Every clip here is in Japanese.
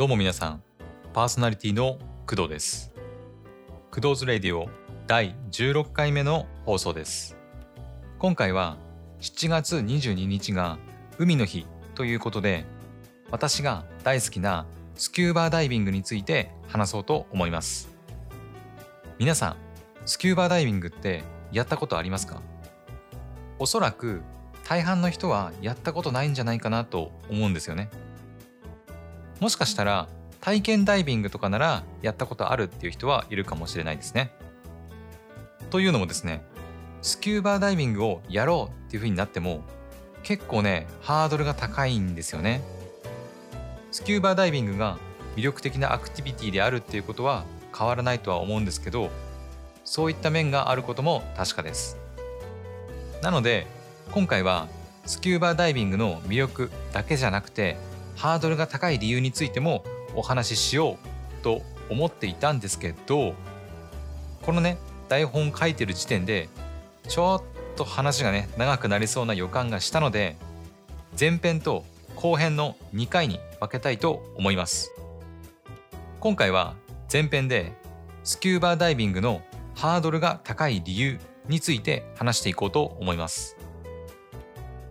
どうも皆さん、パーソナリティの工藤です。工藤ズレディオ第16回目の放送です。今回は7月22日が海の日ということで、私が大好きなスキューバーダイビングについて話そうと思います。皆さん、スキューバーダイビングってやったことありますか？おそらく大半の人はやったことないんじゃないかなと思うんですよね。もしかしたら体験ダイビングとかならやったことあるっていう人はいるかもしれないですね。というのもですねスキューバーダイビングをやろうっていう風になっても結構ねハードルが高いんですよね。スキューバーダイビングが魅力的なアクティビティであるっていうことは変わらないとは思うんですけどそういった面があることも確かです。なので今回はスキューバーダイビングの魅力だけじゃなくてハードルが高い理由についてもお話ししようと思っていたんですけどこのね台本書いてる時点でちょっと話がね長くなりそうな予感がしたので前編と後編の2回に分けたいと思います。今回は前編でスキューバーダイビングのハードルが高い理由について話していこうと思います。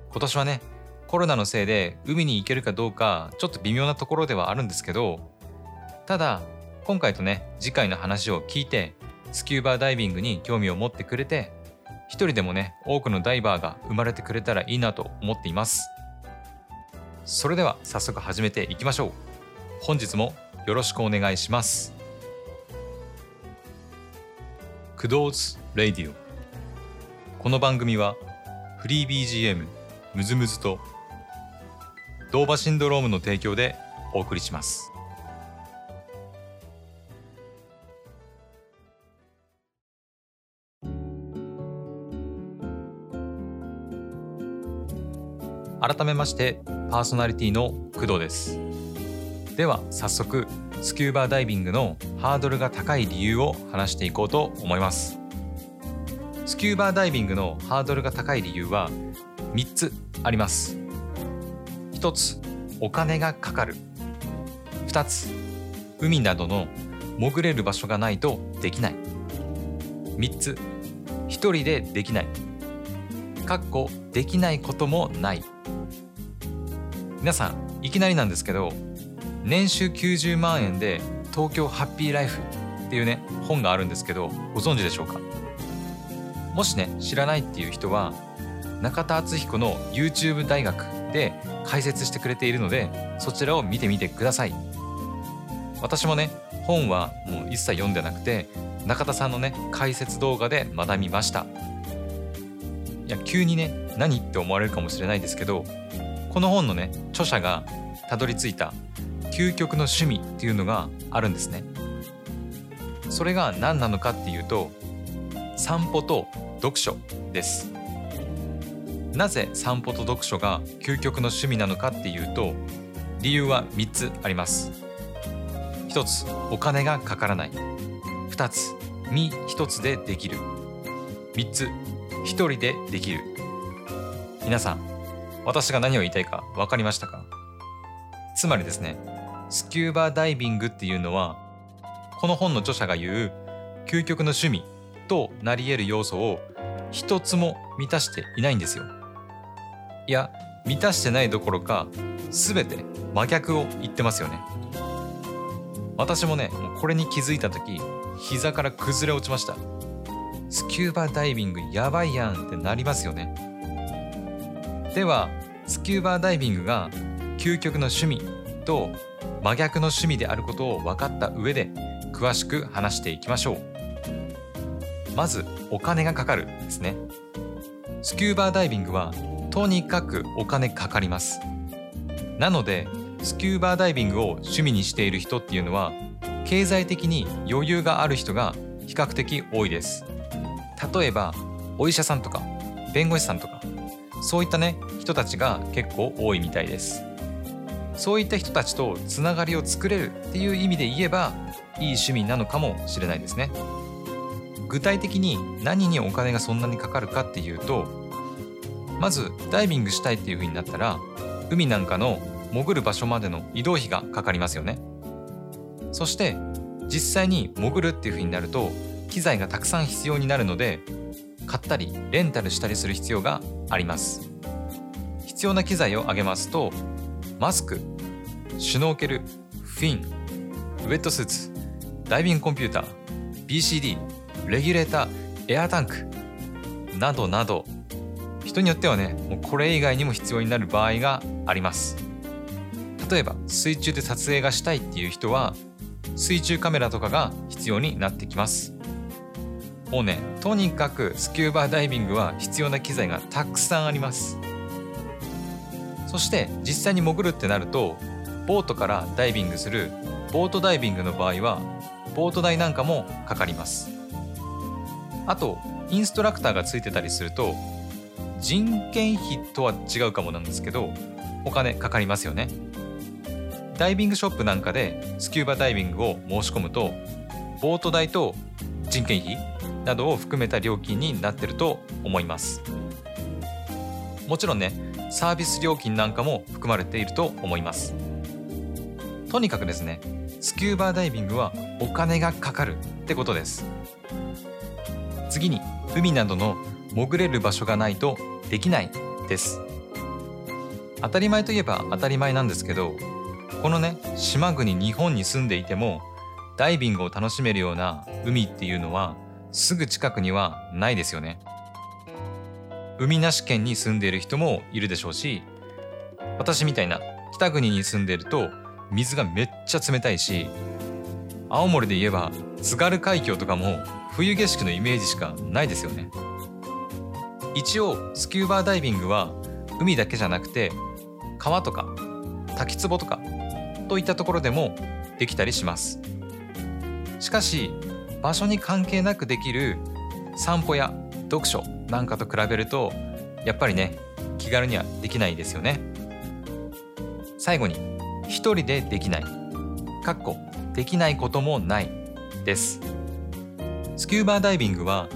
今年はねコロナのせいで海に行けるかどうかちょっと微妙なところではあるんですけどただ今回とね次回の話を聞いてスキューバーダイビングに興味を持ってくれて一人でもね多くのダイバーが生まれてくれたらいいなと思っています。それでは早速始めていきましょう。本日もよろしくお願いします。クドーズ・レディオ。この番組はフリー BGM ムズムズとドーバシンドロームの提供でお送りします。改めましてパーソナリティの工藤です。では早速スキューバーダイビングのハードルが高い理由を話していこうと思います。スキューバーダイビングのハードルが高い理由は3つあります。1つお金がかかる。2つ海などの潜れる場所がないとできない。3つ1人でできない。かっこできないこともない。皆さんいきなりなんですけど年収90万円で東京ハッピーライフっていうね本があるんですけどご存知でしょうか？もしね知らないっていう人は中田敦彦の YouTube 大学で解説してくれているのでそちらを見てみてください。私もね本はもう一切読んでなくて中田さんのね解説動画で学びました。いや急にね何って思われるかもしれないですけどこの本のね著者がたどり着いた究極の趣味っていうのがあるんですね。それが何なのかっていうと散歩と読書です。なぜ散歩と読書が究極の趣味なのかっていうと理由は3つあります。1つお金がかからない。2つ身1つでできる。3つ1人でできる。皆さん私が何を言いたいか分かりましたか？つまりですねスキューバーダイビングっていうのはこの本の著者が言う究極の趣味となり得る要素を一つも満たしていないんですよ。いや満たしてないどころか全て真逆を言ってますよね。私もねこれに気づいた時膝から崩れ落ちました。スキューバダイビングやばいやんってなりますよね。ではスキューバダイビングが究極の趣味と真逆の趣味であることを分かった上で詳しく話していきましょう。まずお金がかかるですね。スキューバダイビングはとにかくお金かかります。なのでスキューバーダイビングを趣味にしている人っていうのは経済的に余裕がある人が比較的多いです。例えばお医者さんとか弁護士さんとかそういったね人たちが結構多いみたいです。そういった人たちとつながりを作れるっていう意味で言えばいい趣味なのかもしれないですね。具体的に何にお金がそんなにかかるかっていうとまずダイビングしたいっていう風になったら海なんかの潜る場所までの移動費がかかりますよね。そして実際に潜るっていう風になると機材がたくさん必要になるので買ったりレンタルしたりする必要があります。必要な機材を挙げますとマスクシュノーケルフィンウェットスーツダイビングコンピューター BCD レギュレーターエアタンクなどなど人によってはねもうこれ以外にも必要になる場合があります。例えば水中で撮影がしたいっていう人は水中カメラとかが必要になってきます。もうねとにかくスキューバダイビングは必要な機材がたくさんあります。そして実際に潜るってなるとボートからダイビングするボートダイビングの場合はボート代なんかもかかります。あとインストラクターがついてたりすると人件費とは違うかもなんですけどお金かかりますよね。ダイビングショップなんかでスキューバダイビングを申し込むとボート代と人件費などを含めた料金になってると思います。もちろんねサービス料金なんかも含まれていると思います。とにかくですねスキューバダイビングはお金がかかるってことです。次に海などの潜れる場所がないとできないです。当たり前といえば当たり前なんですけどこのね島国日本に住んでいてもダイビングを楽しめるような海っていうのはすぐ近くにはないですよね。海なし県に住んでいる人もいるでしょうし私みたいな北国に住んでいると水がめっちゃ冷たいし青森で言えば津軽海峡とかも冬景色のイメージしかないですよね。一応スキューバーダイビングは海だけじゃなくて川とか滝壺とかといったところでもできたりします。しかし場所に関係なくできる散歩や読書なんかと比べるとやっぱりね気軽にはできないですよね。最後に一人でできない。かっこできないこともないです。スキューバーダイビングは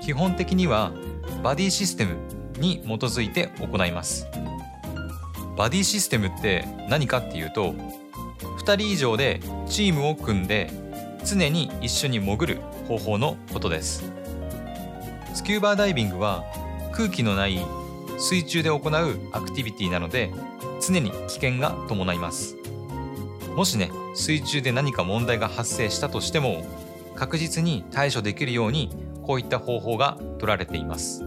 基本的にはバディシステムに基づいて行います。バディシステムって何かっていうと2人以上でチームを組んで常に一緒に潜る方法のことです。スキューバーダイビングは空気のない水中で行うアクティビティなので常に危険が伴います。もしね水中で何か問題が発生したとしても確実に対処できるようにこういった方法が取られています。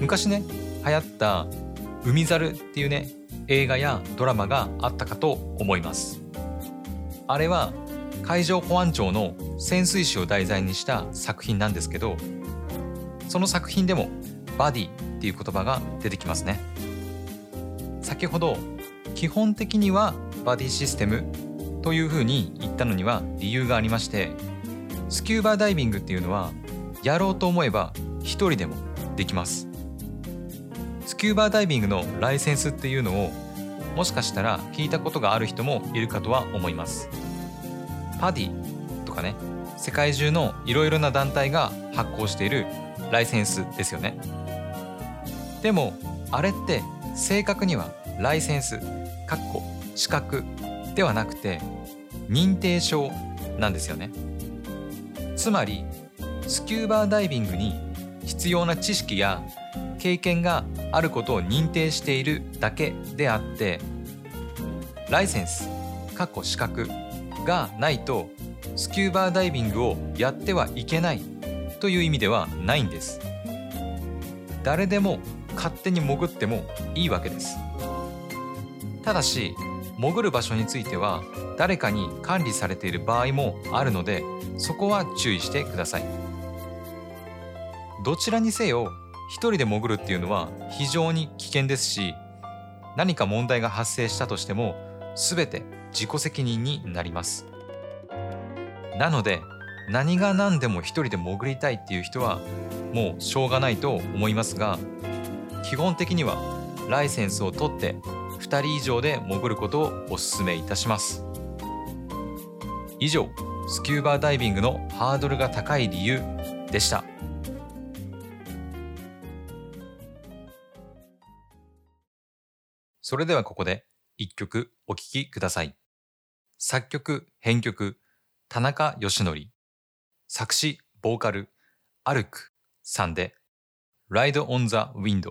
昔ね流行った「海猿」っていうね映画やドラマがあったかと思います。あれは海上保安庁の潜水士を題材にした作品なんですけどその作品でもバディっていう言葉が出てきますね。先ほど基本的にはバディシステムというふうに言ったのには理由がありましてスキューバーダイビングっていうのはやろうと思えば一人でもできます。スキューバーダイビングのライセンスっていうのをもしかしたら聞いたことがある人もいるかとは思います。パディとかね世界中のいろいろな団体が発行しているライセンスですよね。でもあれって正確にはライセンスかっこ資格ではなくて認定証なんですよね。つまりスキューバーダイビングに必要な知識や経験があることを認定しているだけであってライセンスかっこ資格がないとスキューバーダイビングをやってはいけないという意味ではないんです。誰でも勝手に潜ってもいいわけです。ただし潜る場所については誰かに管理されている場合もあるのでそこは注意してください。どちらにせよ一人で潜るっていうのは非常に危険ですし何か問題が発生したとしても全て自己責任になります。なので何が何でも一人で潜りたいっていう人はもうしょうがないと思いますが基本的にはライセンスを取って2人以上で潜ることをお勧めいたします。以上スキューバーダイビングのハードルが高い理由でした。それではここで一曲お聴きください。作曲編曲田中義則。作詞ボーカルアルクさんで「Ride on the Wind」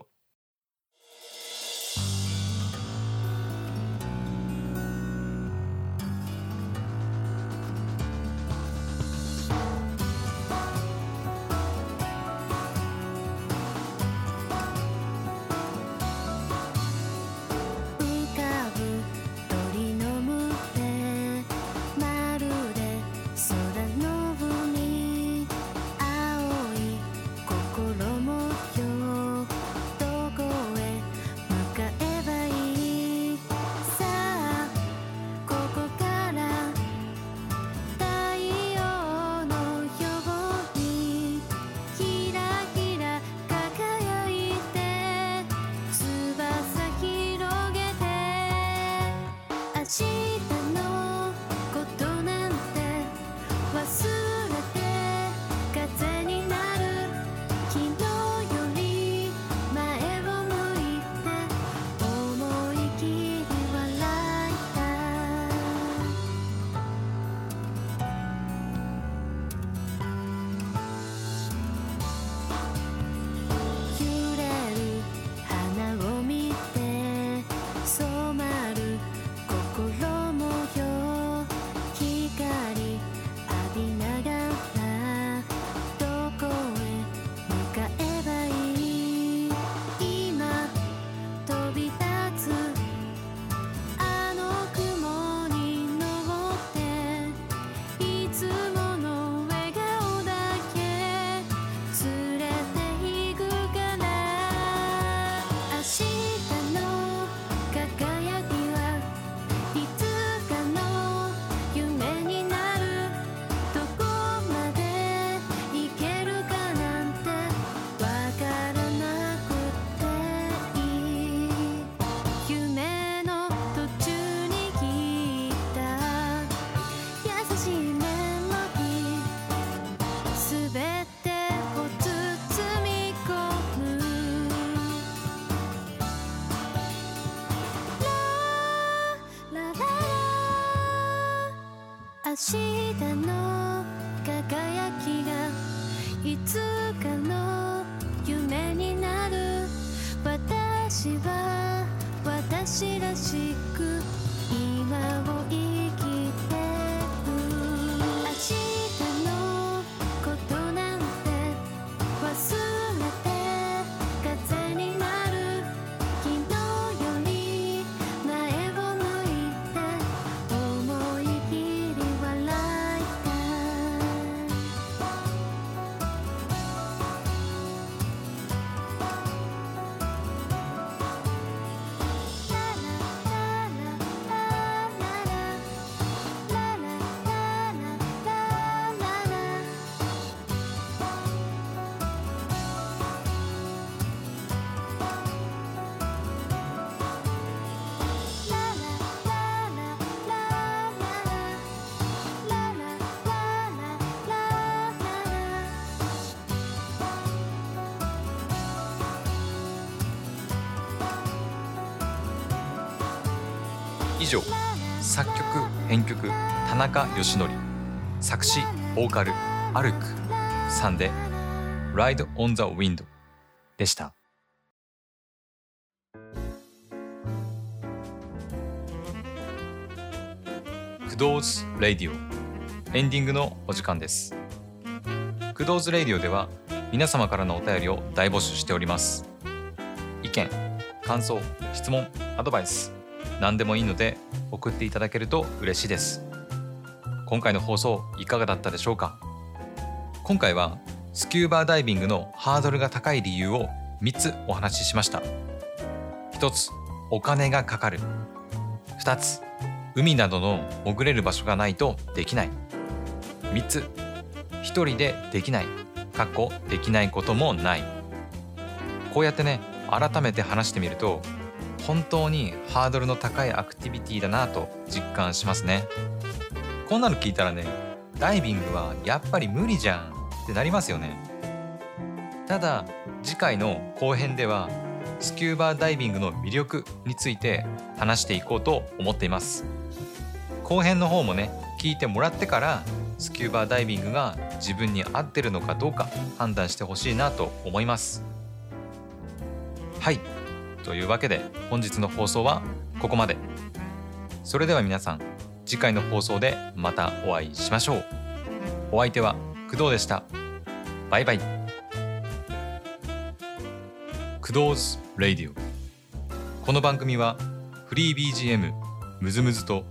日の上作曲編曲田中義則作詞ボーカルアルクさんで「Ride on the Wind」でした。クドーズ・レディオエンディングのお時間です。クドーズ・レディオでは皆様からのお便りを大募集しております。意見感想質問アドバイス何でもいいので送っていただけると嬉しいです。今回の放送いかがだったでしょうか？今回はスキューバーダイビングのハードルが高い理由を3つお話ししました。1つお金がかかる。2つ海などの潜れる場所がないとできない。3つ1人でできない。かっこできないこともない。こうやってね改めて話してみると本当にハードルの高いアクティビティだなと実感しますね。こんなの聞いたらねダイビングはやっぱり無理じゃんってなりますよね。ただ次回の後編ではスキューバーダイビングの魅力について話していこうと思っています。後編の方もね聞いてもらってからスキューバーダイビングが自分に合ってるのかどうか判断してほしいなと思います。はい。というわけで本日の放送はここまで。それでは皆さん次回の放送でまたお会いしましょう。お相手は工藤でした。バイバイ。工藤ズ・レイディオ。この番組はフリー BGM ムズムズと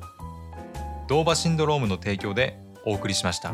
ドーバシンドロームの提供でお送りしました。